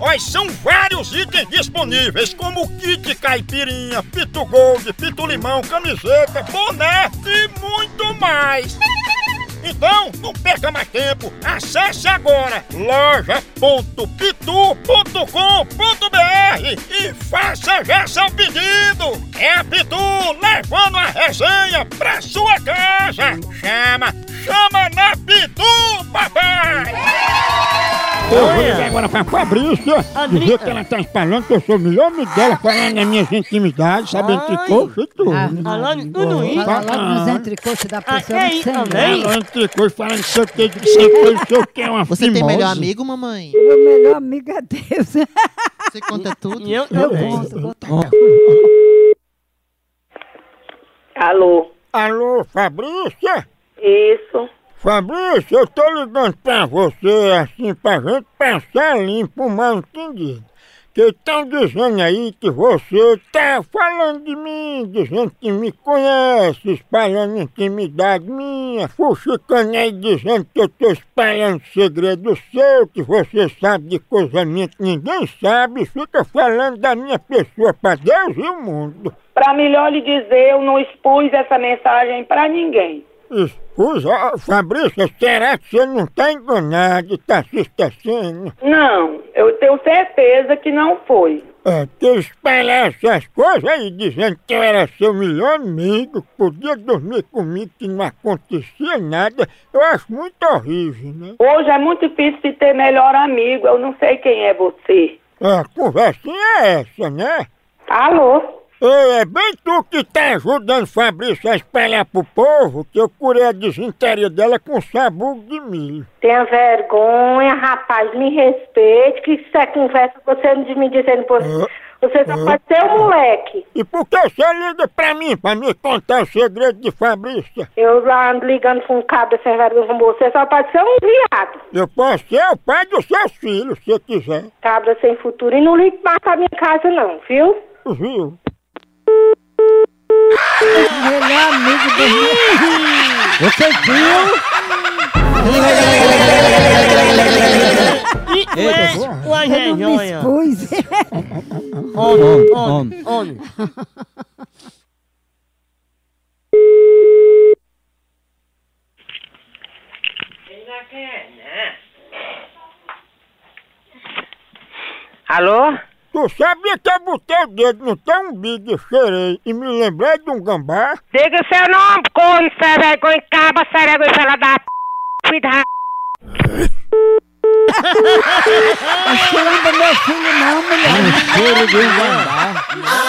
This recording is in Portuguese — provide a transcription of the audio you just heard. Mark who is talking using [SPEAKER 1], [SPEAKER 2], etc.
[SPEAKER 1] Olha, são vários itens disponíveis, como kit caipirinha, pitu gold, pitu limão, camiseta, boné e muito mais. Então, não perca mais tempo. Acesse agora loja.pitu.com.br e faça já seu pedido. Agora pra Fabrícia, dizer que ela tá espalhando que eu sou o melhor amigo dela, falando nas minhas intimidades, sabendo
[SPEAKER 2] Ai.
[SPEAKER 1] tricô e tudo.
[SPEAKER 3] Ah,
[SPEAKER 1] né?
[SPEAKER 2] Falando tudo isso.
[SPEAKER 3] Falando nos entrecoxos da
[SPEAKER 2] Ah,
[SPEAKER 3] pessoa
[SPEAKER 2] que isso,
[SPEAKER 3] sem
[SPEAKER 2] também?
[SPEAKER 1] Falando tricô, falando que sei o que, que o que, não sei o que, é uma
[SPEAKER 4] Você tem
[SPEAKER 1] fimose.
[SPEAKER 4] melhor amigo, mamãe?
[SPEAKER 3] Meu melhor amigo é Deus.
[SPEAKER 4] Você conta tudo?
[SPEAKER 2] E eu
[SPEAKER 3] Eu
[SPEAKER 2] também.
[SPEAKER 3] conto, conto.
[SPEAKER 5] Alô,
[SPEAKER 1] Alô, Fabrícia?
[SPEAKER 5] isso.
[SPEAKER 1] Fabrícia, eu tô ligando pra você assim pra gente passar limpo o mal entendido. Que estão dizendo aí que você tá falando de mim, dizendo que me conhece, espalhando intimidade minha, fuxicando aí dizendo que eu tô espalhando segredo seu, que você sabe de coisa minha que ninguém sabe, fica falando da minha pessoa pra Deus e o mundo.
[SPEAKER 5] Pra melhor lhe dizer, eu não expus essa mensagem pra ninguém.
[SPEAKER 1] Escusa, Fabrícia, será que você não tá enganado e tá se esquecendo?
[SPEAKER 5] Não, eu tenho certeza que não foi.
[SPEAKER 1] É, que espalhar essas coisas aí dizendo que eu era seu melhor amigo, que podia dormir comigo, que não acontecia nada, eu acho muito horrível, né?
[SPEAKER 5] Hoje é muito difícil de ter melhor amigo, eu não sei quem é você.
[SPEAKER 1] É, a conversinha é essa, né?
[SPEAKER 5] Alô?
[SPEAKER 1] Ei, é bem tu que tá ajudando Fabrício a espalhar pro povo que eu curei a desinteria dela com sabugo de milho.
[SPEAKER 6] Tenha vergonha, rapaz, me respeite, que isso é conversa, você não me dizendo por... Você só pode ser um moleque.
[SPEAKER 1] E por que você liga pra mim, pra me contar o segredo de Fabrícia?
[SPEAKER 6] Eu lá ando ligando com um cabra sem vergonha como você, só pode ser um viado.
[SPEAKER 1] Eu posso ser o pai dos seus filhos, se quiser.
[SPEAKER 6] Cabra sem futuro. E não ligue mais pra minha casa não, viu?
[SPEAKER 1] Viu?
[SPEAKER 3] Melhor amigo do Você viu?
[SPEAKER 2] E
[SPEAKER 3] não me
[SPEAKER 2] vergonha. Homem, homem, homem.
[SPEAKER 5] Alô?
[SPEAKER 1] Tu sabia que eu botei o dedo no teu umbigo e cheirei e me lembrei de um gambá?
[SPEAKER 5] Diga seu nome, corno, sem vergonha, caba, sem vergonha, fela da p... filho da...
[SPEAKER 3] Acho que lembra meu filho não, mulher.
[SPEAKER 1] Cheiro de um gambá.